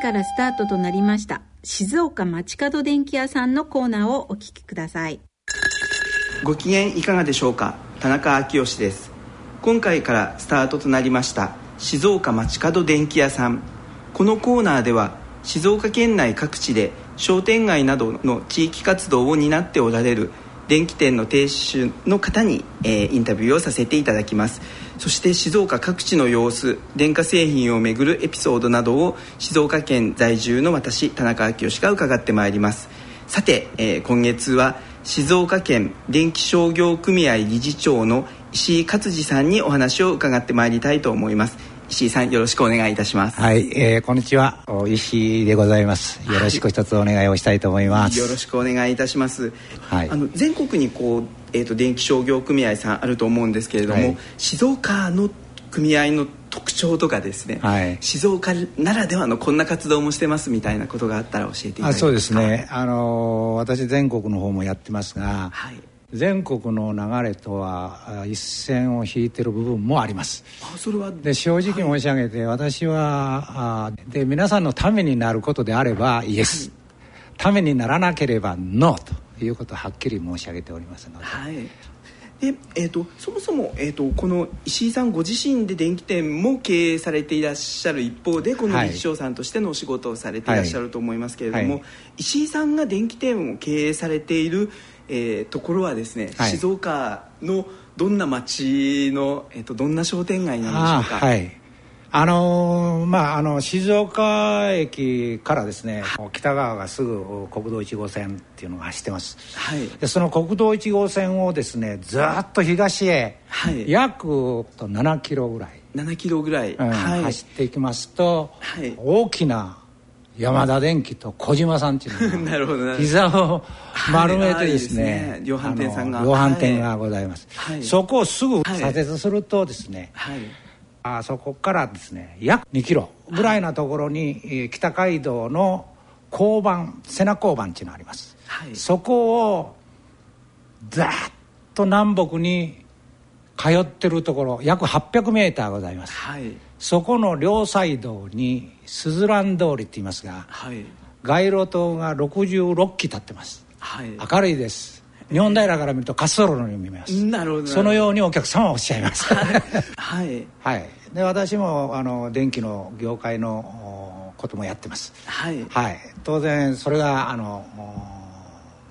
からスタートとなりました静岡街角電気屋さんのコーナーをお聞きください。ご機嫌いかがでしょうか？田中昭義です。今回からスタートとなりました静岡街角電気屋さん。このコーナーでは静岡県内各地で商店街などの地域活動を担っておられる電気店の店主の方に、えー、インタビューをさせていただきます。そして静岡各地の様子電化製品をめぐるエピソードなどを静岡県在住の私田中昭義が伺ってまいります。さて、えー、今月は静岡県電気商業組合理事長の石井勝次さんにお話を伺ってまいりたいと思います。石井さんよろしくお願いいたします。はい、えー、こんにちは。石井でございます。よろしく一つお願いをしたいと思います、はい、よろしくお願いいたします、はい、あの全国にこう、えーと、電気商業組合さんあると思うんですけれども、はい、静岡の組合の特徴とかですね、はい、静岡ならではのこんな活動もしてますみたいなことがあったら教えていただけますか？そうですね。あの私全国の方もやってますが、はい全国の流れとは一線を引いてる部分もあります。あそれはで正直申し上げて、はい、私はで皆さんのためになることであればイエス、はい、ためにならなければノーということをはっきり申し上げておりますので、はい。でえーと、そもそも、えーと、この石井さんご自身で電気店も経営されていらっしゃる一方でこの理事長さんとしてのお仕事をされていらっしゃると思いますけれども、はい。はい、石井さんが電気店を経営されているえー、ところはですね、はい、静岡のどんな町の、えーと、どんな商店街なんでしょうか？はい。あのー、まあ、あの静岡駅からですね、北側がすぐ国道1号線っていうのが走ってます、はい、でその国道1号線をですねずっと東へ、はい、約7キロぐらい。7キロぐらい、うんはい、走っていきますと、はい、大きな山田電機と小島さんっていう なるほど膝を丸めてですね,、量販店さんが。量販店がございます、そこをすぐ左折するとですね、あそこからですね約2キロぐらいなところに、北街道の交番瀬名交番っていうのがあります、そこをざっと南北に通ってるところ約800メーターございます、はい。そこの両サイドにすずらん通りって言いますが、はい、街路灯が66基立ってます、はい、明るいです。日本平から見ると滑走路のように見えます。なるほど。そのようにお客様はおっしゃいます。はい、はい、で私もあの電気の業界のこともやってます。はい、はい、当然それがあの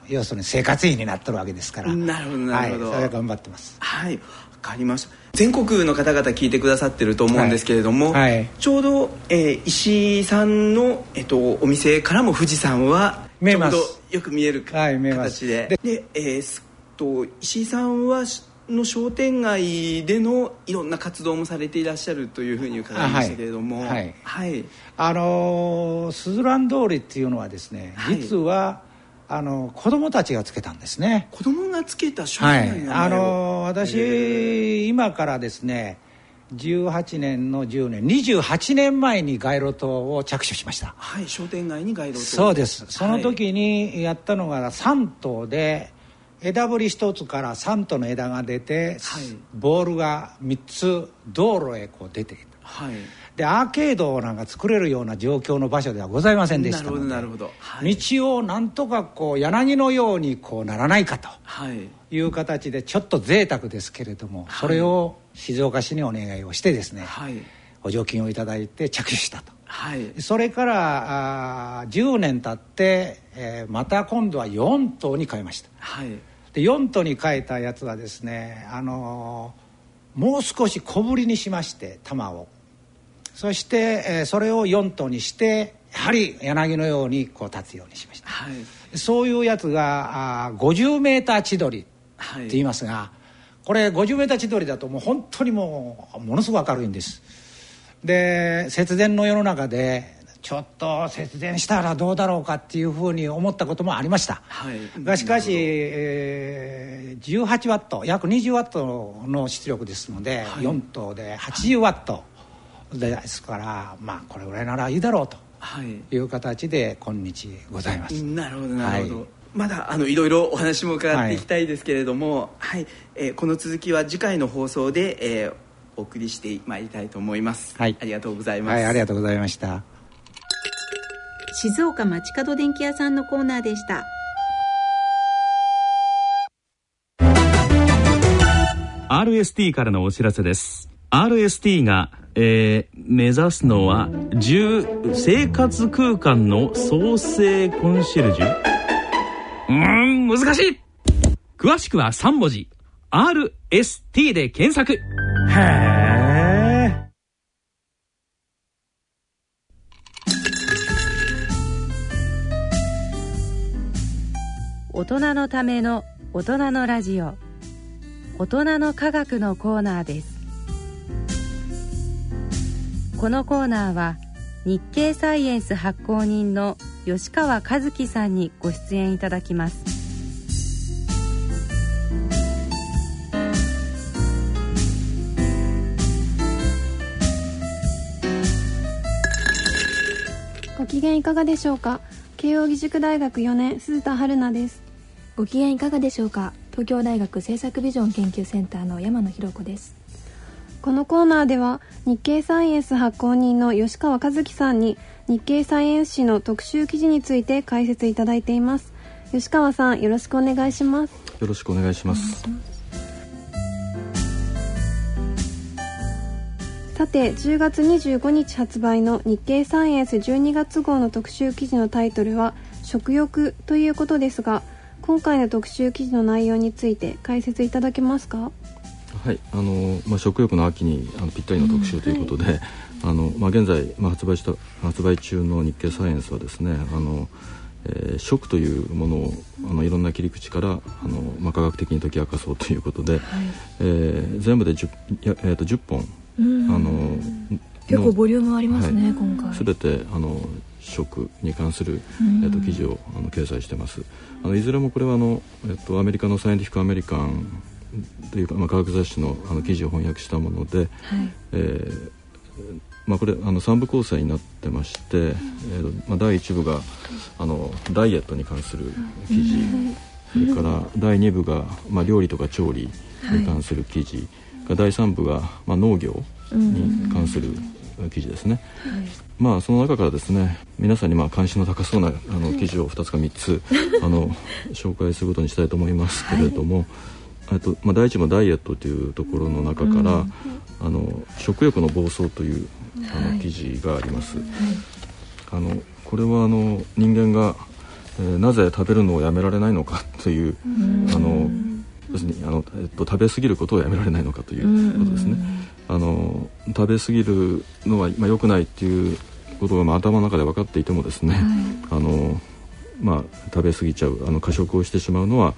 要するに生活費になってるわけですから。なるほどなるほど、はい、それは頑張ってます。はいかりました。全国の方々聞いてくださってると思うんですけれども、はい。はい、ちょうど、えー、石井さんの、えっと、お店からも富士山はちょうどよく見える形で,、はい、で。えー、と石井さんはの商店街でのいろんな活動もされていらっしゃるというふうに伺いましたけれども。はい、はい、あのすずらん通りっていうのはですね、実はあの子供たちがつけたんですね。子供がつけた商店街の、はい、あの私今からですね18年の10年28年前に街路灯を着手しました。はい商店街に街路灯そうです。その時にやったのが3頭で枝ぶり1つから3頭の枝が出て、はい、ボールが3つ道路へこう出ていた、はい、でアーケードなんか作れるような状況の場所ではございませんでしたのでなるほど、はい、道をなんとかこう柳のようにこうならないかとい。う形でちょっと贅沢ですけれども、それを静岡市にお願いをしてですね、はい、補助金を頂いて着手したと、はい、それからあ10年経って、えー、また今度は4頭に変えました、はい、で4頭に変えたやつはですね、あのー、もう少し小ぶりにしまして玉を。そして、えー、それを4頭にしてやはり柳のようにこう立つようにしました、はい、そういうやつがあ50メーター千鳥って言いますが、はい、これ50メーター千鳥だともう本当にもうものすごく明るいんです。で節電の世の中でちょっと節電したらどうだろうかっていうふうに思ったこともありました、はい、がしかし、えー、18ワット約20ワットの出力ですので、はい、4頭で80ワット、ですからまあこれぐらいならいいだろうという形で今日ございます。なるほどなるほど、はい。まだあのいろいろお話も伺っていきたいですけれども、はい、はい、えー、この続きは次回の放送で、えー、お送りしてまいりたいと思います。はい、ありがとうございます。はい、ありがとうございました。静岡町角電気屋さんのコーナーでした。RST からのお知らせです。RST が、えー、目指すのは生活空間の創生コンシェルジュ？うん難しい。詳しくは3文字。RST で検索。へえ大人のための大人のラジオ。大人の科学のコーナーです。このコーナーは日経サイエンス発行人の吉川和樹さんにご出演いただきます。ご機嫌いかがでしょうか？慶應義塾大学4年鈴田春奈です。ご機嫌いかがでしょうか？東京大学政策ビジョン研究センターの山野博子です。このコーナーでは日経サイエンス発行人の吉川和樹さんに日経サイエンス誌の特集記事について解説いただいています。吉川さんよろしくお願いします。よろしくお願いします。さて10月25日発売の日経サイエンス12月号の特集記事のタイトルは食欲ということですが今回の特集記事の内容について解説いただけますか？はいあの、まあ、食欲の秋にあのぴったりの特集ということで、うんはい、あのまあ、現在、まあ、発売した発売中の日経サイエンスはですねあの、えー、食というものをあのいろんな切り口からあの、まあ、科学的に解き明かそうということで、はい、えー、全部で 10, や、えー、と10本、あの結構ボリュームありますね、はい、今回。全てあの食に関する、えー、と記事をあの掲載してます。あのいずれもこれはあの、えー、とアメリカのサイエンティフィック・アメリカンというか、まあ、科学雑誌のあの記事を翻訳したもので、はい、えーまあ、これあの3部構成になってまして、えーまあ、第1部があのダイエットに関する記事、それから第2部が、まあ、料理とか調理に関する記事、はい、第3部が、まあ、農業に関する記事ですね、はい、まあその中からですね皆さんにまあ関心の高そうなあの記事を2つか3つ あの紹介することにしたいと思いますけれども、はい、とまあ、第一もダイエットというところの中から、うん、あの食欲の暴走というあの記事があります、はい、あのこれはあの人間が、えー、なぜ食べるのをやめられないのかという、あの要するにあの、えっと、食べ過ぎることをやめられないのかということですね。あの食べ過ぎるのは、まあ、良くないっていうことが、まあ、頭の中で分かっていてもですね、はい、あのまあ、食べ過ぎちゃうあの過食をしてしまうのは、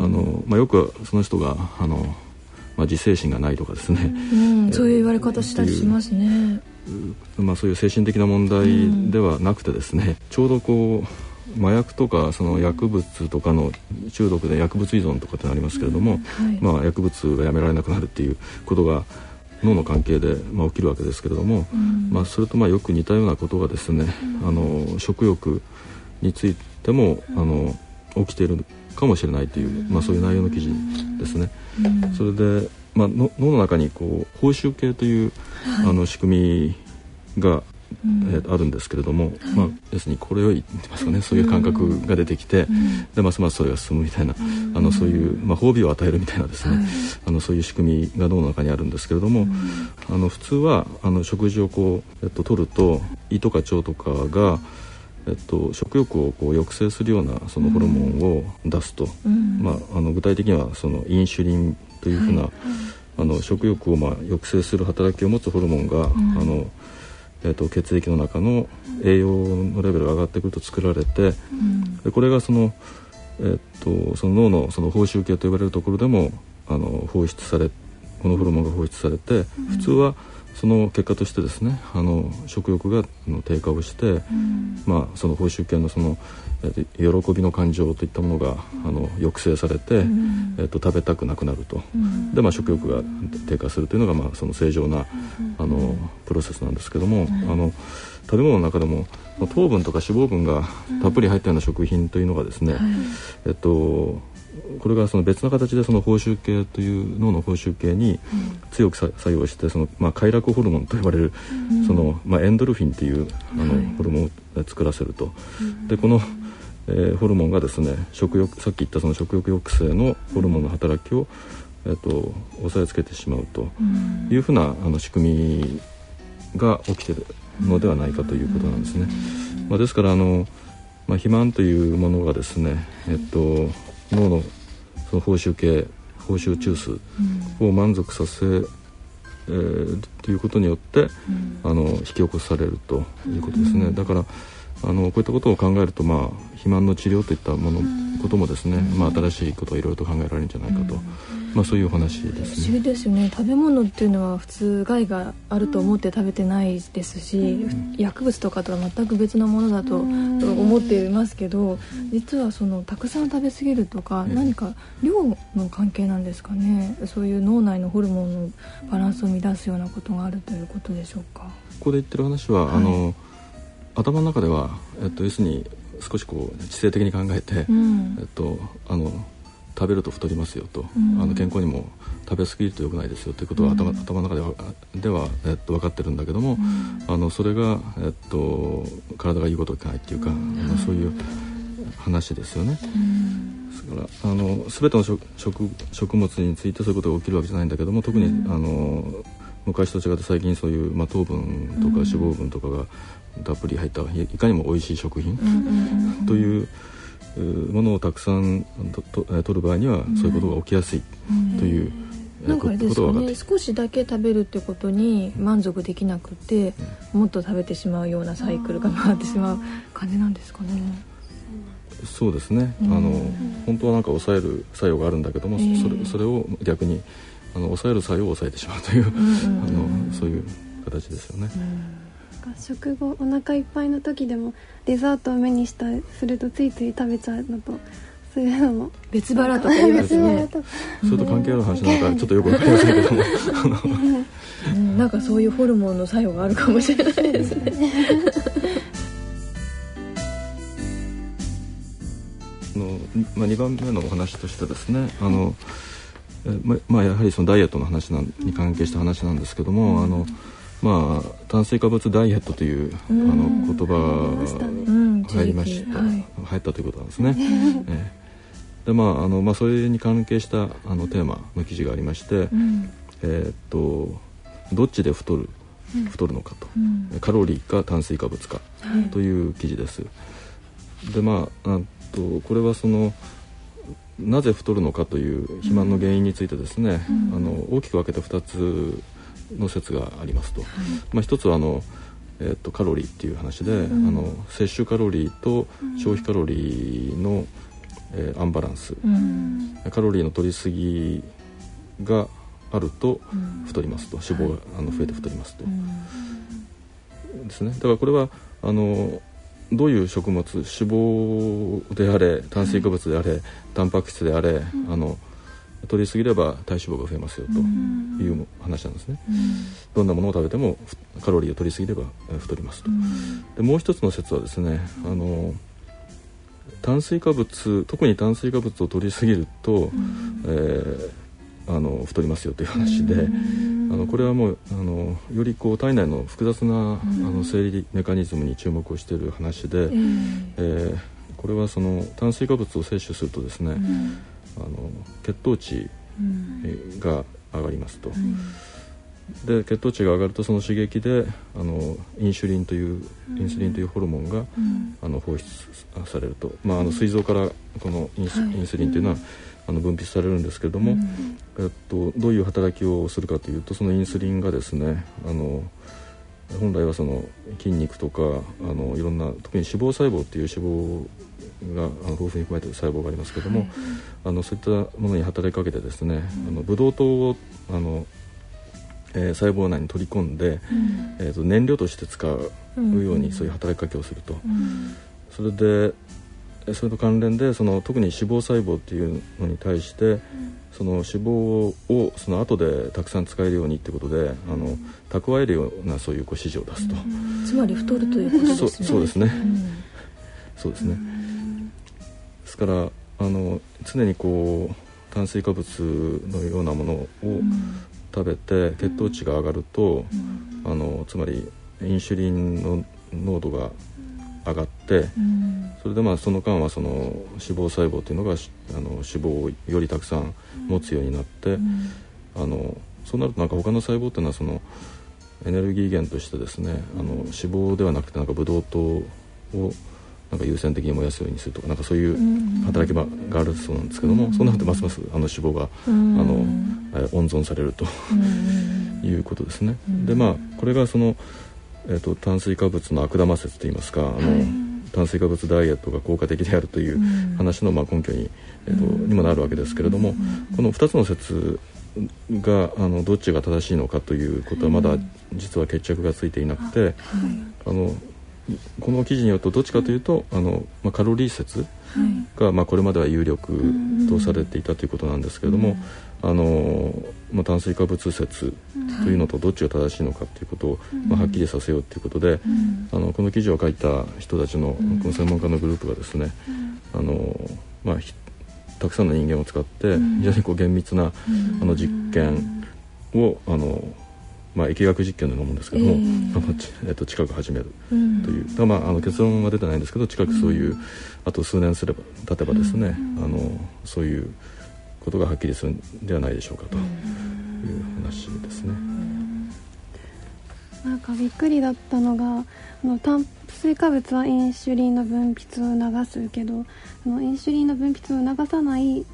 あのまあ、よくその人があの、まあ、自制心がないとかですね、うん、そういう言われ方したりしますね。まあ、そういう精神的な問題ではなくてですね、ちょうどこう麻薬とかその薬物とかの中毒で薬物依存とかってありますけれども、はい、まあ、薬物がやめられなくなるっていうことが脳の関係で、まあ、起きるわけですけれども、うん、まあ、それとまあよく似たようなことがですね、うん、あの食欲についてもあの起きているかもしれないという、まあ、そういう内容の記事ですね。それで、まあ、脳の中にこう報酬系という、はい、あの仕組みがえー、あるんですけれども、まあ、要するにこれを言ってますかね。そういう感覚が出てきて、でますますそれが進むみたいな、あのそういう、まあ、褒美を与えるみたいなですね、あのそういう仕組みが脳の中にあるんですけれども、あの普通はあの食事をこう、えっと、取ると胃とか腸とかがえっと、食欲をこう抑制するようなそのホルモンを出すと、うん、まあ、あの具体的にはそのインシュリンというふうな、はい、あの食欲をまあ抑制する働きを持つホルモンが、うん、あのえーと、血液の中の栄養のレベルが上がってくると作られて、うん、でこれがその,、えーと、その脳のその報酬系と呼ばれるところでもあの放出されこのホルモンが放出されて、うん、普通はその結果としてですねあの食欲が低下をして、うん、まあ、その報酬系のその喜びの感情といったものが、あの抑制されて、うん、えーと、食べたくなくなると、うん、で、まあ、食欲が低下するというのが、まあ、その正常な、あのプロセスなんですけども、あの食べ物の中でも糖分とか脂肪分がたっぷり入ったような食品というのがですね、えっとこれがその別の形でその報酬系という脳の報酬系に強く作用してその、まあ、快楽ホルモンと呼ばれる、その、まあ、エンドルフィンっていうあの、ホルモンを作らせると。でこのえー、ホルモンがですね食欲さっき言ったその食欲抑制のホルモンの働きを、えーと、抑えつけてしまうというふうなあの仕組みが起きてるのではないかということなんですね。まあ、ですからあの、まあ、肥満というものがですね、えっと、脳のその報酬系報酬中枢を満足させ、えー、ということによって、あの引き起こされるということですね。だからあのこういったことを考えると、まあ、肥満の治療といったものこともですね、まあ、新しいことをいろいろと考えられるんじゃないかと、まあ、そういうお話ですね。不思議ですよね。食べ物っていうのは普通害があると思って食べてないですし、薬物とかとは全く別のものだと思っていますけど実はそのたくさん食べ過ぎるとか、何か量の関係なんですかね。そういう脳内のホルモンのバランスを乱すようなことがあるということでしょうか。ここで言ってる話は、はい、あの頭の中では、えっと、要するに少しこう知性的に考えて、うん、えっと、あの食べると太りますよと、うん、あの健康にも食べ過ぎると良くないですよということは頭,、頭の中ではでは、えっと、分かってるんだけども、あのそれが、えっと、体が言うことを聞かないっていうか、あのそういう話ですよね。ですからあの全ての食食物についてそういうことが起きるわけじゃないんだけども特に、あの昔と違って最近そういう、まあ、糖分とか脂肪分とかがたっぷり入ったいかにも美味しい食品というものをたくさんと取る場合にはそういうことが起きやすいという。なんかあれですかね少しだけ食べるってことに満足できなくて、もっと食べてしまうようなサイクルが回ってしまう感じなんですかね。そうですね、あの本当はなんか抑える作用があるんだけども、それそれを逆にあの抑える作用を抑えてしまうという、あのそういう形ですよね。食後お腹いっぱいの時でもデザートを目にしたするとついつい食べちゃうのとそういうのも。別腹とか言いますね。それと関係ある話なんかちょっとよくわかりませんけども。うん、なんかそういうホルモンの作用があるかもしれないですね。あのまあ、2番目のお話としてですねあの、ままあ、やはりそのダイエットの話なんに関係した話なんですけども、あのまあ、炭水化物ダイエットという、あの言葉が入りました、入ったということなんですね。えー、でまああのまあ、それに関係したあのテーマの記事がありまして、うん、えー、っとどっちで太る太るのかと、うん、カロリーか炭水化物かという記事です。でまああとこれはそのなぜ太るのかという肥満の原因についてですね、うん、あの大きく分けて2つの説がありますと、はい、まあ、一つはあの、えーと、カロリーっていう話で、うん、あの摂取カロリーと消費カロリーの、えー、アンバランス、うん、カロリーの取りすぎがあると太りますと、脂肪があの増えて太りますと、ですね。だからこれはあのどういう食物脂肪であれ炭水化物であれ、タンパク質であれ、あの取りすぎれば体脂肪が増えますよという話なんですね、どんなものを食べてもカロリーを取りすぎれば太りますと、でもう一つの説はですねあの炭水化物特に炭水化物を取りすぎると、えー、あの太りますよという話で、あのこれはもうあのよりこう体内の複雑な、あの生理メカニズムに注目をしている話で、えー、これはその炭水化物を摂取するとですね、あの血糖値が上がりますと、うん、で血糖値が上がるとその刺激であのインシュリンというインスリンというホルモンが、うん、あの放出されると、まあ、あの膵臓からこのインス,、インスリンというのは、あの分泌されるんですけれども、えっと、どういう働きをするかというとそのインスリンがですねあの本来はその筋肉とかあのいろんな特に脂肪細胞っていう脂肪があの豊富に含まれている細胞がありますけども、はい、あのそういったものに働きかけてですね、うん、あのブドウ糖をあの、えー、細胞内に取り込んで、うん、えーと、燃料として使うようにそういう働きかけをすると、うん、それでそれと関連でその特に脂肪細胞っていうのに対して、その脂肪をその後でたくさん使えるようにってことであの蓄えるようなそういうこう指示を出すと、つまり太るということですね。そうですね、そうですねですからああの常にこう炭水化物のようなものを食べて血糖値が上がると、あのつまりインシュリンの濃度が上がって、それでまあその間はその脂肪細胞というのがあの脂肪をよりたくさん持つようになって、あのそうなるとなんか他の細胞っていうのはそのエネルギー源としてですねあの脂肪ではなくてなんかブドウ糖をなんか優先的に燃やすようにするとかなんかそういう働き場があるそうなんですけども、そうなるとますますあの脂肪が、あの温存されるということですね。でまあこれがその、えーと、炭水化物の悪玉説といいますかあの、炭水化物ダイエットが効果的であるという話のまあ根拠に,、えーとにもなるわけですけれども、この2つの説があのどっちが正しいのかということはまだ実は決着がついていなくて、あのこの記事によるとどっちかというとあの、まあ、カロリー説が、まあ、これまでは有力とされていたということなんですけれども、あのまあ、炭水化物説というのとどっちが正しいのかということを、まあ、はっきりさせようということで、あのこの記事を書いた人たちのこの専門家のグループがですね、あのまあ、たくさんの人間を使って非常にこう厳密な、あの実験をあのまあ、疫学実験のようなもんですけども、えー、えっと、近く始めるという、うん、まあ、あの結論は出てないんですけど近くそういう、うん、あと数年すれば経てばですね、うん、あのそういうことがはっきりするんではないでしょうかという話ですね。なんかびっくりだったのがあの炭水化物はインシュリンの分泌を促すけどあのインシュリンの分泌を促さない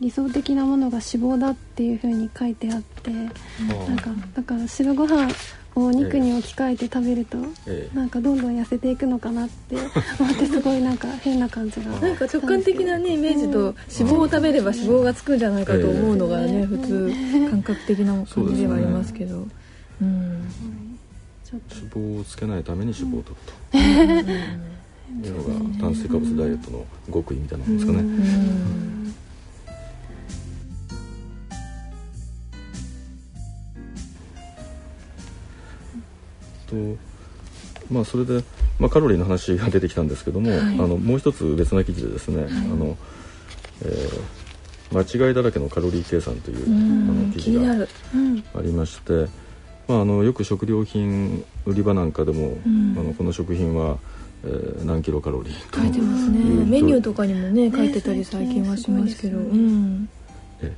理想的なものが脂肪だっていうふうに書いてあってなんかだから白ご飯を肉に置き換えて食べると、ええ、なんかどんどん痩せていくのかなって 思ってすごいなんか変な感じがなんか直感的なねイメージと脂肪を食べれば脂肪がつくんじゃないかと思うのがね、え、普通感覚的な感じではありますけど、ね、うん、脂肪をつけないために脂肪を取ると、いうのが炭水化物ダイエットの極意みたいなもん。ですかね。とまあそれで、まあ、カロリーの話が出てきたんですけども、はい、あのもう一つ別な記事でですね、はい、あのえー、間違いだらけのカロリー計算というあの記事がありまして、まあ、あのよく食料品売り場なんかでも、あのこの食品は、えー、何キロカロリー書いてますね。メニューとかにもね書いてたり最近はしますけど、うん、え。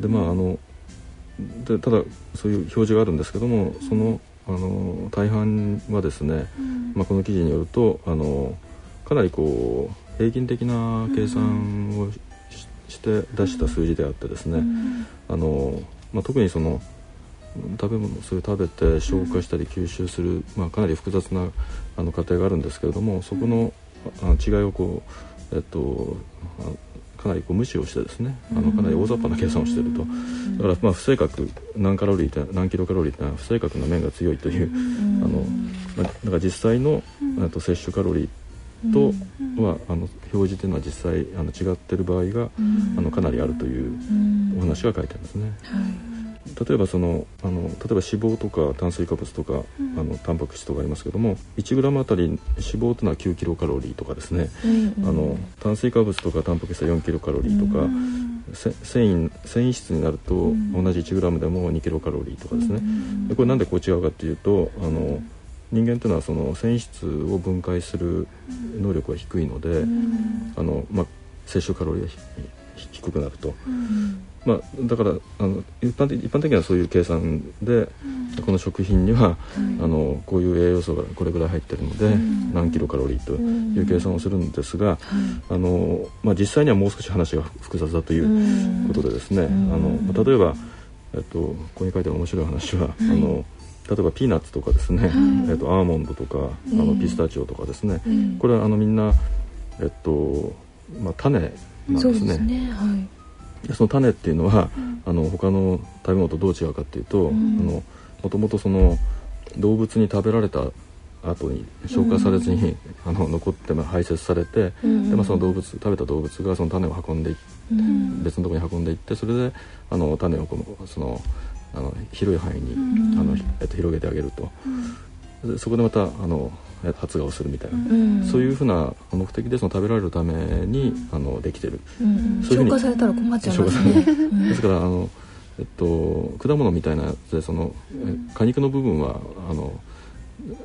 でまああのでただそういう表示があるんですけどもそのあの大半はですね、うん、まあ、この記事によるとあのかなりこう平均的な計算をし,、して出した数字であってですね、うん、あのまあ、特にその食べ物それを食べて消化したり吸収する、まあ、かなり複雑なあの過程があるんですけれどもそこのあの違いをこう、えっと、かなりこう無視をしてですねあのかなり大雑把な計算をしているとだからまあ不正確何カロリー何キロカロリーというのは不正確な面が強いというあのだから実際のと摂取カロリーとはあの表示というのは実際あの違っている場合があのかなりあるというお話が書いてあるんですね。はい例えばそのあの例えば脂肪とか炭水化物とか、うん、あのタンパク質とかありますけども 1g あたり脂肪というのは9キロカロリーとかですね、うん、あの炭水化物とかタンパク質は4キロカロリーとか、うん、繊維繊維質になると同じ 1g でも2キロカロリーとかですね、でこれなんでこう違うかっていうとあの人間というのはその繊維質を分解する能力が低いので、あのまあ、摂取カロリーが低くなると、まあ、だからあの一般的一般的にはそういう計算で、うん、この食品には、うん、あのこういう栄養素がこれぐらい入ってるので、うん、何キロカロリーという計算をするんですが、あのまあ、実際にはもう少し話が複雑だということでですね、あの例えば、えっと、ここに書いてある面白い話は、あの例えばピーナッツとかですね、えっと、アーモンドとかあのピスタチオとかですね、これはあのみんな、えっとまあ、種なんですね。ね。はいその種っていうのは、うん、あの他の食べ物とどう違うかっていうと、うん、あのもともとその動物に食べられた後に消化されずに、うん、あの残って排泄されて、でまあ、その動物食べた動物がその種を運んで別のところに運んでいってそれであの種をこのそのあの広い範囲に、あのえっと、広げてあげると。でそこでまたあの発芽をするみたいな、うん、そういうふうな目的でその食べられるためにあのできてる、うんうん、そういう消化されたら困っちゃいますね。です からあのえっと、果物みたいなやつでその、果肉の部分はあの、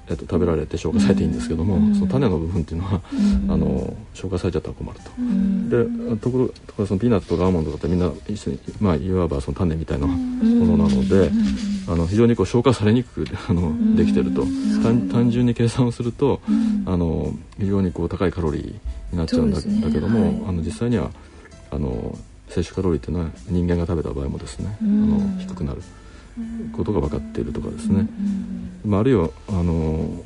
えっと、食べられて消化されていいんですけども、うん、その種の部分っていうのは、うん、あの消化されちゃったら困ると、うん、でところところそのピーナッツとかアーモンドとかってみんな一緒に、まあ、いわばその種みたいなものなので、あの非常にこう消化されにくくあのできてると、単純に計算をすると、あの非常にこう高いカロリーになっちゃうんだ,、けども、はい、あの実際にはあの摂取カロリーっていうのは人間が食べた場合もですね、あの低くなることが分かっているとかですね、まあ、あるいはあの、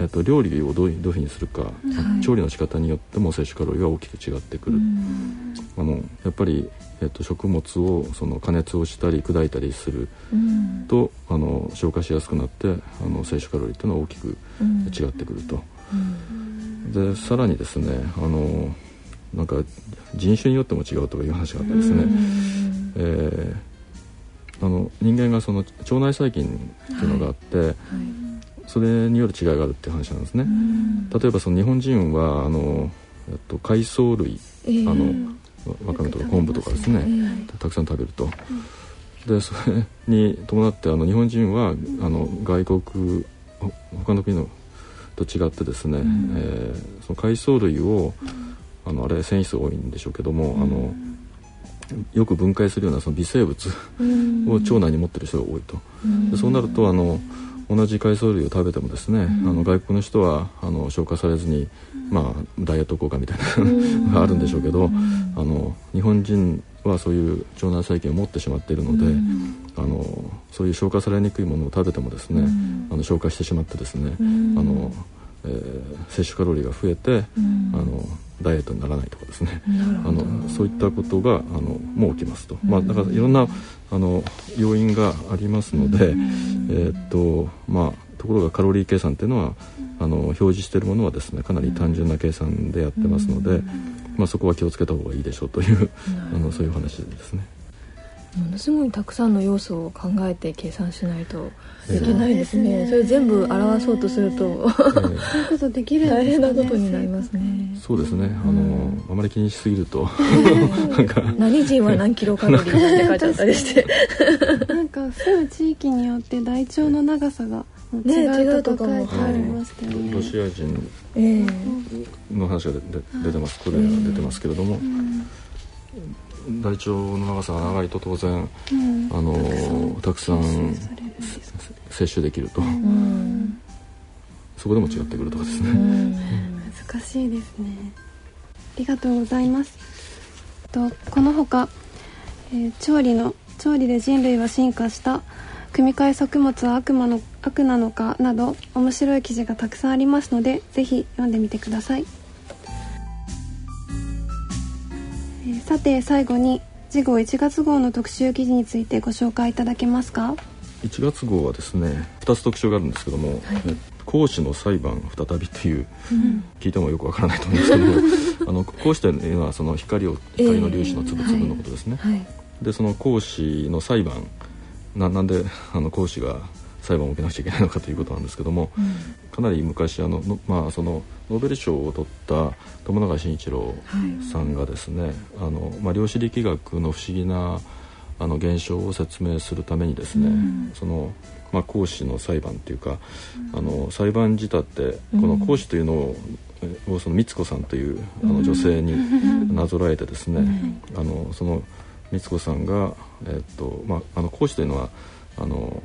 えっと、料理をどういうふうにするか、はい、調理の仕方によっても摂取カロリーが大きく違ってくる、あのやっぱり、えっと、食物をその加熱をしたり砕いたりすると、あの消化しやすくなってあの摂取カロリーっていうのは大きく違ってくると。でさらにですねあのなんか人種によっても違うという話があってですね、えー、あの人間がその腸内細菌っていうのがあって、はい。はい、それによる違いがあるっていう話なんですね。例えばその日本人はあの、えっと、海藻類、えー、あのわかめとか昆布とかですね、えー、たくさん食べると。でそれに伴ってあの日本人はあの外国他の国のと違ってですね、うん、えー、その海藻類を、うん。あのあれ繊維質が多いんでしょうけども、うん、あのよく分解するようなその微生物を腸内に持ってる人が多いと、でそうなるとあの同じ海藻類を食べてもですね、あの外国の人はあの消化されずに、まあ、ダイエット効果みたいなの があるんでしょうけど、あの日本人はそういう腸内細菌を持ってしまっているので、あのそういう消化されにくいものを食べてもですね、あの消化してしまってですね、あのえー、摂取カロリーが増えて、あのダイエットにならないとかですね。あのそういったことがあのもう起きますと、まあ、だからいろんなあの要因がありますので、えー、っとまあ、ところがカロリー計算っていうのはあの表示しているものはですねかなり単純な計算でやってますので、まあ、そこは気をつけた方がいいでしょうというあのそういう話ですね。ものすごいたくさんの要素を考えて計算しないとできないですね、えー、それ全部表そうとすると、えー、そういうことできる、ね、大変なことになりますね。そうですね。あの、うん、あまり気にしすぎると。なんか。何人は何キロカロリーって書いちゃったりして。なんか住む地域によって大腸の長さが違うとか書いてありましたよね、ロシア人の話が出てます。これが出てますけれども、うん。大腸の長さが長いと当然、うん、あのたくさん摂取できると、うん、そこでも違ってくるとかですね、うん、難しいですね。ありがとうございます。とこのほか、えー、調理の調理で人類は進化した組み換え作物は悪魔の悪なのかなど面白い記事がたくさんありますのでぜひ読んでみてください。さて最後に次号1月号の特集記事についてご紹介いただけますか？1月号はですね2つ特徴があるんですけども、はい、講師の裁判再びという、うん、聞いてもよくわからないと思うんですけど あの講師というのはその光を光の粒子の粒々のことですね、えーはい、でその講師の裁判ななんであの講師が裁判を受けなくちゃいけないのかということなんですけども、うん、かなり昔あのまあ、そのノーベル賞を取った友永慎一郎さんがですね、はい、あのまあ、量子力学の不思議なあの現象を説明するためにですね、うん、そのまあ、講師の裁判っていうか、あの裁判仕立てこの講師というのを,、をその光子さんというあの女性になぞらえてですね、あのその光子さんが、えっとまあ、あの講師というのはあの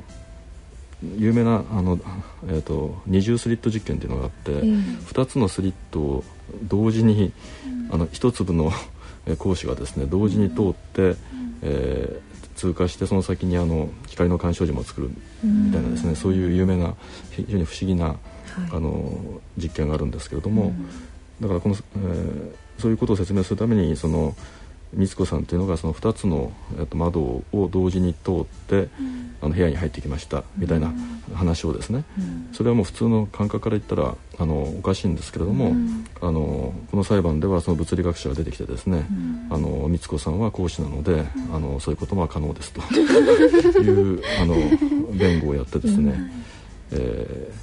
有名なあの、えーと、二重スリット実験っていうのがあって、えー、2つのスリットを同時に、あの1粒の光子がですね同時に通って、うん、えー、通過してその先にあの光の干渉時も作るみたいなですね、うん、そういう有名な非常に不思議な、はい、あの実験があるんですけれども、うん、だからこの、えー、そういうことを説明するためにその光子さんというのがその2つの、えっと、窓を同時に通って、うん、あの部屋に入ってきましたみたいな話をですね、うん、それはもう普通の感覚から言ったらあのおかしいんですけれども、うん、あのこの裁判ではその物理学者が出てきてですね、あの光子さんは講師なので、あのそういうことも可能ですと。いうあの弁護をやってですね、えー、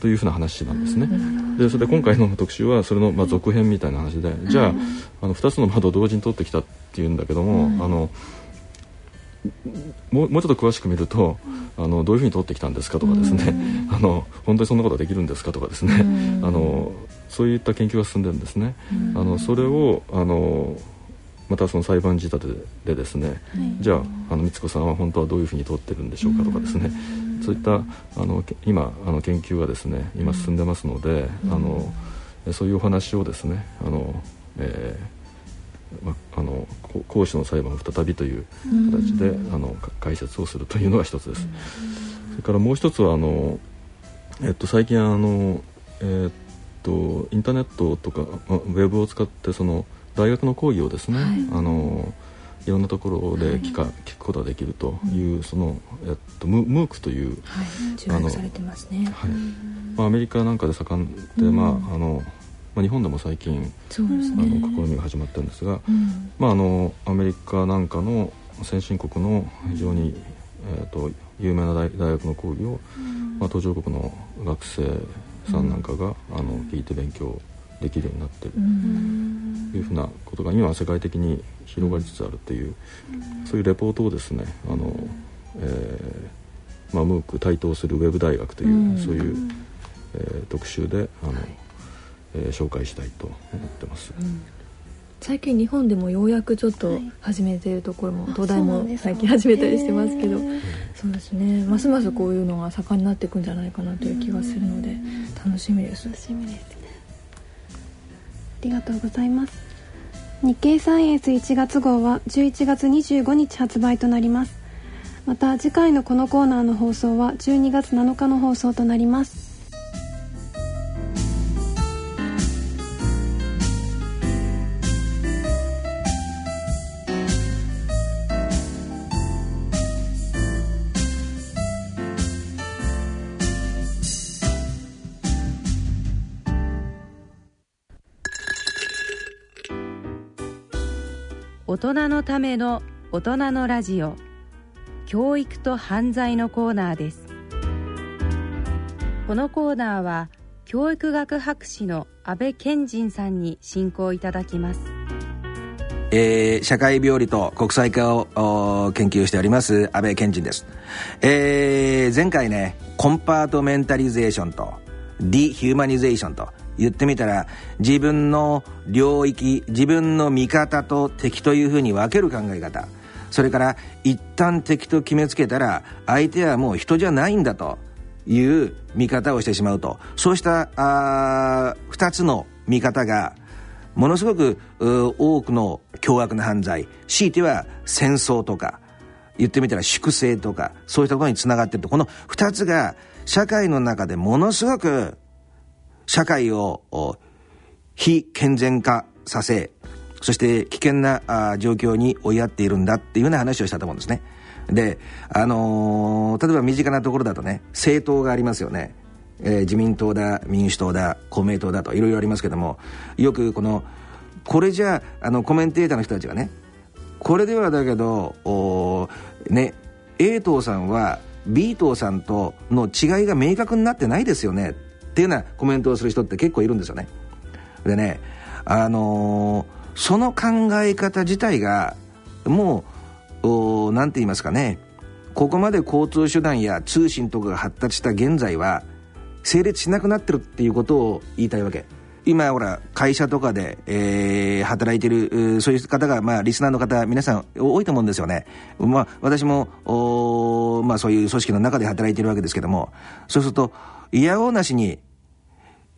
というふうな話なんですね。でそれで今回の特集はそれのまあ続編みたいな話で、じゃああの2つの窓を同時に取ってきたっていうんだけども、あのもうもうちょっと詳しく見ると、あのどういうふうに取ってきたんですかとかですね、あの本当にそんなことができるんですかとかですね、あのそういった研究が進んでるんですね。あのそれをあのまたその裁判仕立てでですね、はい、じゃああの光子さんは本当はどういうふうに取ってるんでしょうかとかですね、そういったあの今あの研究がですね今進んでますので、あのそういうお話をですねあの、えーま、あの講師の裁判再びという形で、あの解説をするというのが一つです。それからもう一つはあの、えっと、最近あの、えー、っとインターネットとかウェブを使ってその大学の講義をですね、はい、あのいろんなところで聞か、はい、聞くことができるという、うん、その、えっと、ムムークという、はい、されてますね、はい。まあ、アメリカなんかで盛んで、うん、まああのまあ、日本でも最近ね、あの試みが始まってるんですが、うん、まあ、あのアメリカなんかの先進国の非常に、えーと、有名な大大学の講義を、まあ、途上国の学生さんなんかが、あの聞いて勉強できるようになってる。というふうなことが今は世界的に広がりつつあるというそういうレポートをですねあの、えーまあ、ムーク台頭するウェブ大学というそういう、えー、特集であの、えー、紹介したいと思ってます。最近日本でもようやくちょっと始めているところも、はい、東大も最近始めたりしてますけどそうですね。ますますこういうのが盛んになっていくんじゃないかなという気がするので楽しみです。楽しみですりがとうございます。日経サイエンス1月号は11月25日発売となります。また次回のこのコーナーの放送は12月7日の放送となります。人のための大人のラジオ。教育と犯罪のコーナーです。このコーナーは教育学博士の安倍賢人さんに進行いただきます。えー、社会病理と国際化を研究しております安倍賢人です、えー、前回ね compartmentalization と dehumanization と言ってみたら自分の領域自分の味方と敵というふうに分ける考え方。それから一旦敵と決めつけたら相手はもう人じゃないんだという見方をしてしまうと。そうしたあ2つの見方がものすごく多くの凶悪な犯罪強いては戦争とか言ってみたら粛清とかそういったことにつながってると。この2つが社会の中でものすごく社会を非健全化させ、そして危険な状況に追いやっているんだっていうような話をしたと思うんですね。で、あのー、例えば身近なところだとね、政党がありますよね。えー、自民党だ、民主党だ、公明党だといろいろありますけども、よくこの、これじゃあ、の、コメンテーターの人たちがね、これではだけど、おね、A 党さんは B 党さんとの違いが明確になってないですよね。っていうようなコメントをする人って結構いるんですよね。でね、あのー、その考え方自体がもう何て言いますかねここまで交通手段や通信とかが発達した現在は成立しなくなってるっていうことを言いたいわけ。今ほら会社とかで、えー、働いてるそういう方が、まあ、リスナーの方皆さん多いと思うんですよね。まあ、私もお、まあ、そういう組織の中で働いてるわけですけどもそうするといやおうなしに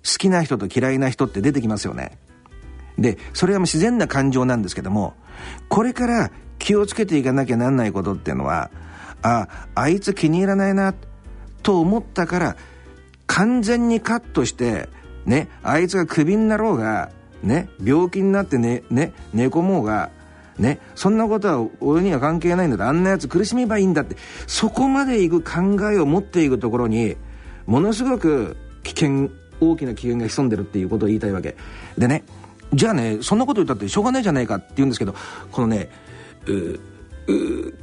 好きな人と嫌いな人って出てきますよね。で、それはもう自然な感情なんですけども、これから気をつけていかなきゃなんないことっていうのは、あ、あいつ気に入らないな、と思ったから、完全にカットして、ね、あいつがクビになろうが、ね、病気になってね、ね、寝込もうが、ね、そんなことは俺には関係ないんだと、あんなやつ苦しめばいいんだって、そこまでいく考えを持っていくところに、ものすごく危険大きな危険が潜んでるっていうことを言いたいわけでねじゃあねそんなこと言ったってしょうがないじゃないかって言うんですけどこのね健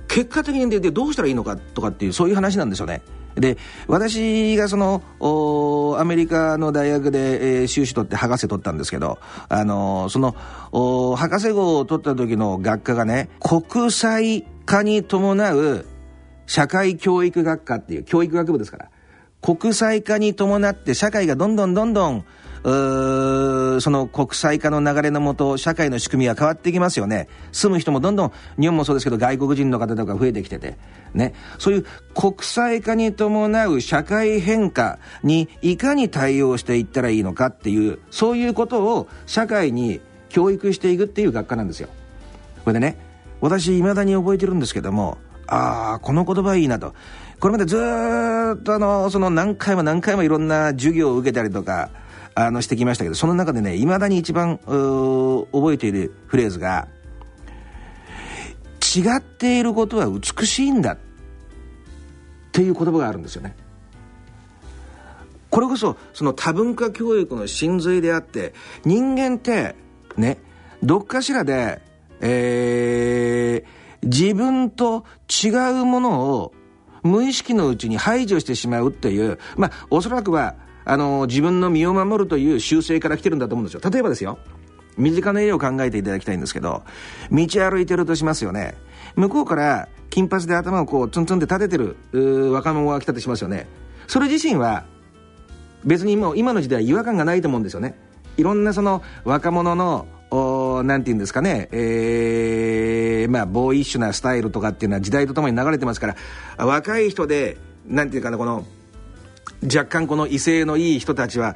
結果的にでどうしたらいいのかとかっていうそういう話なんですよね。で私がそのアメリカの大学で、えー、修士取って博士取ったんですけど、あのー、その博士号を取った時の学科がね国際化に伴う社会教育学科っていう教育学部ですから国際化に伴って社会がどんどんどんどんその国際化の流れのもと、社会の仕組みが変わっていきますよね。住む人もどんどん、日本もそうですけど、外国人の方とか増えてきてて、ね。そういう国際化に伴う社会変化にいかに対応していったらいいのかっていう、そういうことを社会に教育していくっていう学科なんですよ。これでね、私、未だに覚えてるんですけども、ああ、この言葉いいなと。これまでずっとあの、その何回も何回もいろんな授業を受けたりとか、あの、してきましたけど、その中でね、未だに一番、覚えているフレーズが、違っていることは美しいんだっていう言葉があるんですよね。これこそ、その多文化教育の真髄であって、人間って、ね、どっかしらで、えー、自分と違うものを無意識のうちに排除してしまうっていう、まあ、おそらくは、あの、自分の身を守るという習性から来てるんだと思うんですよ。例えばですよ。身近な例を考えていただきたいんですけど、道歩いてるとしますよね。向こうから金髪で頭をこうツンツンで立ててる若者が来たとしますよね。それ自身は別にもう今の時代は違和感がないと思うんですよね。いろんなその若者のなんて言うんですかね、えー、まあ、ボーイッシュなスタイルとかっていうのは時代とともに流れてますから、若い人で、なんていうかな、この、若干この威勢のいい人たちは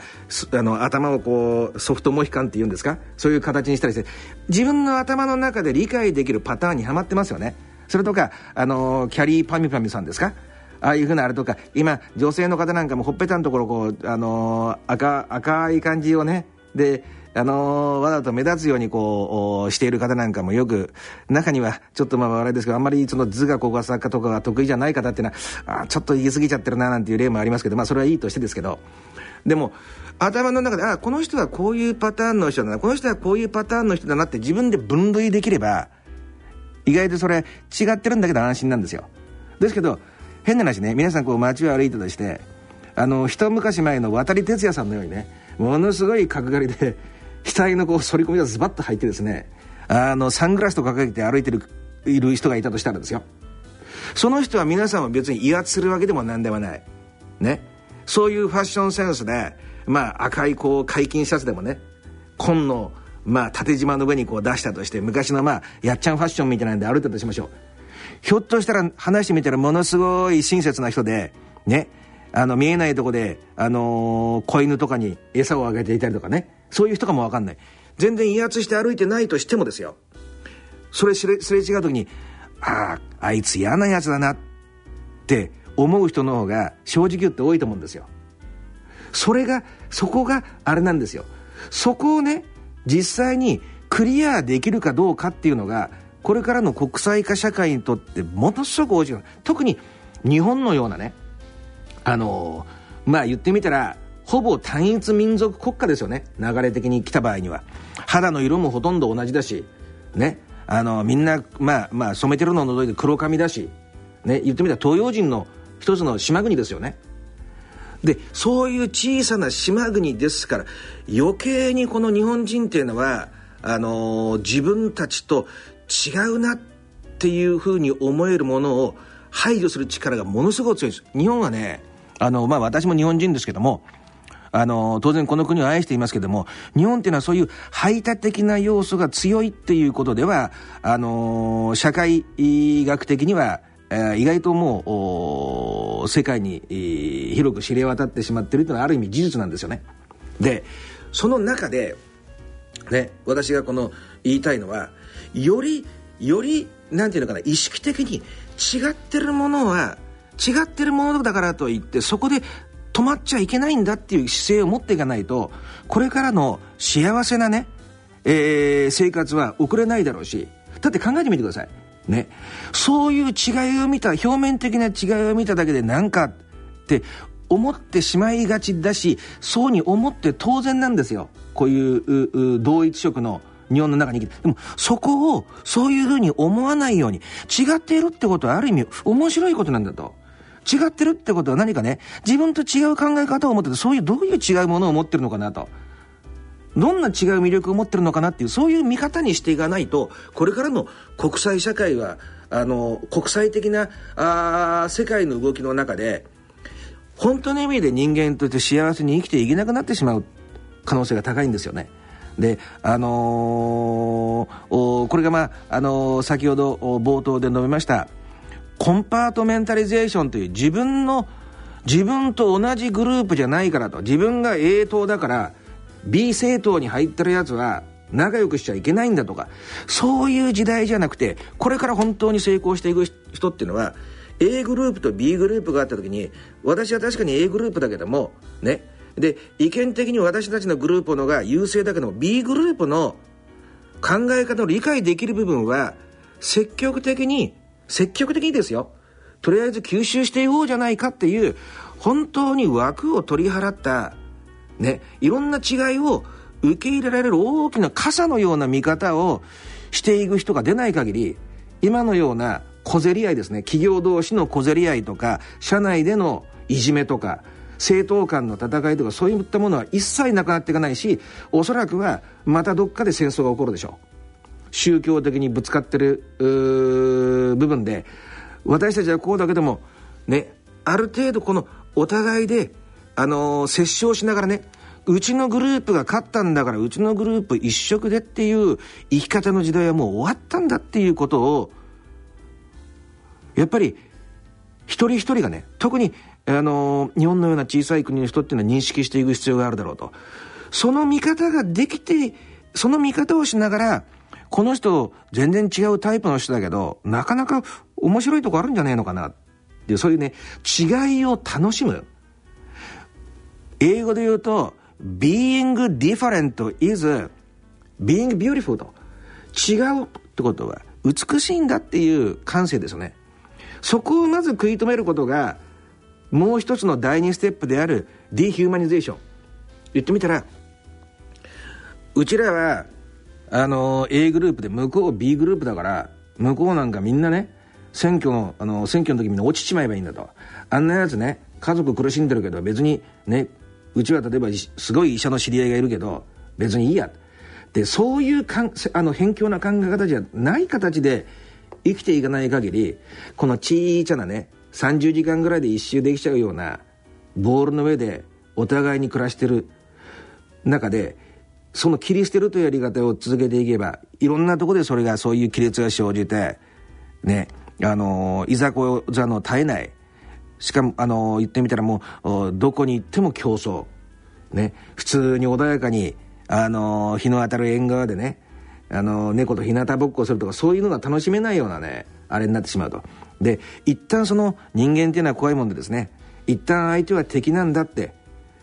あの頭をこうソフトモヒカンっていうんですか？そういう形にしたりして自分の頭の中で理解できるパターンにはまってますよね。それとかあのキャリーパミパミさんですか？ああいうふうなあれとか今女性の方なんかもほっぺたのところこうあの赤赤い感じをねであのー、わざと目立つようにこう、している方なんかもよく、中には、ちょっとまあ笑いですけど、あんまりその図画工学作家とかが得意じゃない方っていうのは、あちょっと言い過ぎちゃってるななんていう例もありますけど、まあそれはいいとしてですけど、でも、頭の中で、あこの人はこういうパターンの人だな、この人はこういうパターンの人だなって自分で分類できれば、意外とそれ違ってるんだけど安心なんですよ。ですけど、変な話ね、皆さんこう街を歩いてとして、あの、一昔前の渡哲也さんのようにね、ものすごい角刈りで、額のこう反り込みがズバッと入ってですねあのサングラスとかかけて歩いてるいる人がいたとしたらですよ。その人は皆さんは別に威圧するわけでも何でもない。ね。そういうファッションセンスでまあ赤いこう解禁シャツでもね紺のまあ縦縞の上にこう出したとして昔のまあやっちゃんファッションみたいなんで歩いたとしましょう。ひょっとしたら話してみたらものすごい親切な人でね。あの見えないとこで、あのー、子犬とかに餌をあげていたりとかね。そういう人かもわかんない。全然威圧して歩いてないとしてもですよ。それすれすれ違う時に、ああ、あいつ嫌なやつだなって思う人の方が正直言って多いと思うんですよ。それが、そこがあれなんですよ。そこをね、実際にクリアできるかどうかっていうのが、これからの国際化社会にとってものすごく大事な特に日本のようなね、あのまあ言ってみたら、ほぼ単一民族国家ですよね。流れ的に来た場合には。肌の色もほとんど同じだしね。あのみんなまあまあ染めてるのを除いて黒髪だしね。言ってみたら東洋人の一つの島国ですよね。でそういう小さな島国ですから余計にこの日本人っていうのはあの自分たちと違うなっていうふうに思えるものを排除する力がものすごく強いです。日本はねあのまあ私も日本人ですけどもあの、当然この国を愛していますけども、日本っていうのはそういう排他的な要素が強いっていうことでは、あの、社会学的には、意外ともう、世界に、広く知れ渡ってしまっているというのはある意味事実なんですよね。で、その中で、ね、私がこの言いたいのは、より、より、なんていうのかな、意識的に違ってるものは、違ってるものだからといって、そこで止まっちゃいけないんだっていう姿勢を持っていかないと、これからの幸せなね、えー、生活は送れないだろうし、だって考えてみてください。ね。そういう違いを見た、表面的な違いを見ただけでなんかって思ってしまいがちだし、そうに思って当然なんですよ。こういう同一色の日本の中に生きて。でも、そこを、そういうふうに思わないように、違っているってことはある意味、面白いことなんだと。違ってるってことは何かね、自分と違う考え方を持ってて、そういう、どういう違うものを持ってるのかなと。どんな違う魅力を持ってるのかなっていう、そういう見方にしていかないと、これからの国際社会は、あの、国際的な、あ世界の動きの中で、本当の意味で人間として幸せに生きていけなくなってしまう可能性が高いんですよね。で、あのー、これがまあ、あのー、先ほど冒頭で述べました、コンパートメンタリゼーションという自分の、自分と同じグループじゃないからと、自分が A 党だから、B 政党に入ってるやつは仲良くしちゃいけないんだとか、そういう時代じゃなくて、これから本当に成功していく人っていうのは、A グループと B グループがあった時に、私は確かに A グループだけども、ね、で、意見的に私たちのグループのが優勢だけども、B グループの考え方を理解できる部分は、積極的に、積極的にですよ。とりあえず吸収していこうじゃないかっていう、本当に枠を取り払ったね、いろんな違いを受け入れられる大きな傘のような見方をしていく人が出ない限り、今のような小競り合いですね、企業同士の小競り合いとか、社内でのいじめとか、政党間の戦いとかそういったものは一切なくなっていかないし、おそらくはまたどっかで戦争が起こるでしょう。宗教的にぶつかってる部分で、私たちはこうだけども、ね、ある程度このお互いであのー、折衝しながらね、うちのグループが勝ったんだから、うちのグループ一色でっていう生き方の時代はもう終わったんだっていうことを、やっぱり、一人一人がね、特に、あのー、日本のような小さい国の人っていうのは認識していく必要があるだろうと。その見方ができて、その見方をしながら、この人、全然違うタイプの人だけど、なかなか面白いとこあるんじゃねえのかなっていう、そういうね、違いを楽しむ。英語で言うと、being different is being beautiful と。違うってことは、美しいんだっていう感性ですよね。そこをまず食い止めることが、もう一つの第二ステップである dehumanization。言ってみたら、うちらは、あの、A グループで向こう B グループだから、向こうなんかみんなね、選挙の、あの、選挙の時みんな落ちちまえばいいんだと。あんなやつね、家族苦しんでるけど別にね、うちは例えばすごい医者の知り合いがいるけど別にいいやでそういうかんあの偏狭な考え方じゃない形で生きていかない限りこの小さなね30時間ぐらいで一周できちゃうようなボールの上でお互いに暮らしてる中でその切り捨てるというやり方を続けていけばいろんなところでそれがそういう亀裂が生じてねあのいざこざの絶えないしかも、あの、言ってみたらもう、どこに行っても競争。ね。普通に穏やかに、あの、日の当たる縁側でね、あの、猫と日向ぼっこするとか、そういうのが楽しめないようなね、あれになってしまうと。で、一旦その人間っていうのは怖いもんでですね、一旦相手は敵なんだって、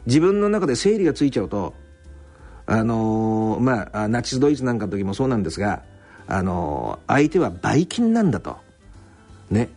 自分の中で整理がついちゃうと、あのー、まあ、ナチスドイツなんかの時もそうなんですが、あのー、相手はばい菌なんだと。ね。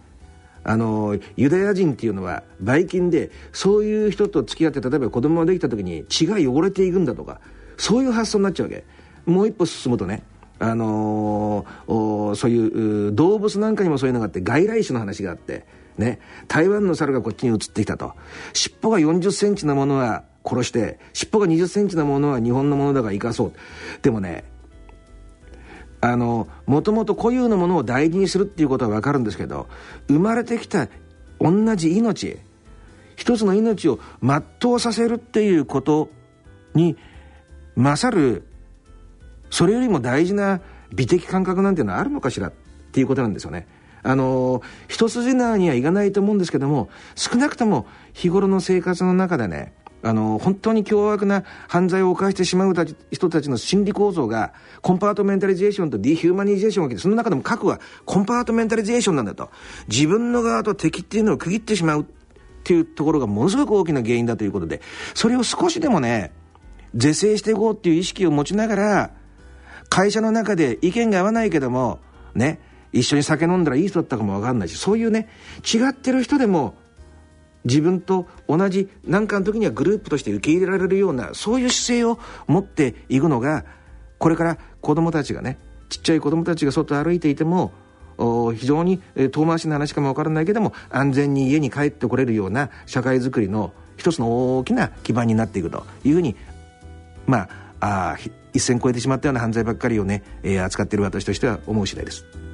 あのユダヤ人っていうのはばい菌でそういう人と付き合って例えば子供ができた時に血が汚れていくんだとかそういう発想になっちゃうわけもう一歩進むとねあのー、そういう動物なんかにもそういうのがあって外来種の話があってね台湾の猿がこっちに移ってきたと尻尾が4 0センチのものは殺して尻尾が2 0センチのものは日本のものだから生かそうでもねあの、もともと固有のものを大事にするっていうことはわかるんですけど、生まれてきた同じ命、一つの命を全うさせるっていうことに勝る、それよりも大事な美的感覚なんていうのはあるのかしらっていうことなんですよね。あの、一筋縄にはいかないと思うんですけども、少なくとも日頃の生活の中でね、あの、本当に凶悪な犯罪を犯してしまう人たちの心理構造が、 compartmentalization と dehumanization を分けて、その中でも核は compartmentalization なんだと。自分の側と敵っていうのを区切ってしまうっていうところがものすごく大きな原因だということで、それを少しでもね、是正していこうっていう意識を持ちながら、会社の中で意見が合わないけども、ね、一緒に酒飲んだらいい人だったかもわかんないし、そういうね、違ってる人でも、自分と同じ何かの時にはグループとして受け入れられるようなそういう姿勢を持っていくのがこれから子供たちがねちっちゃい子供たちが外歩いていても非常に遠回しな話かも分からないけども安全に家に帰ってこれるような社会づくりの一つの大きな基盤になっていくというふうにまああ一線越えてしまったような犯罪ばっかりをね、えー、扱っている私としては思う次第です。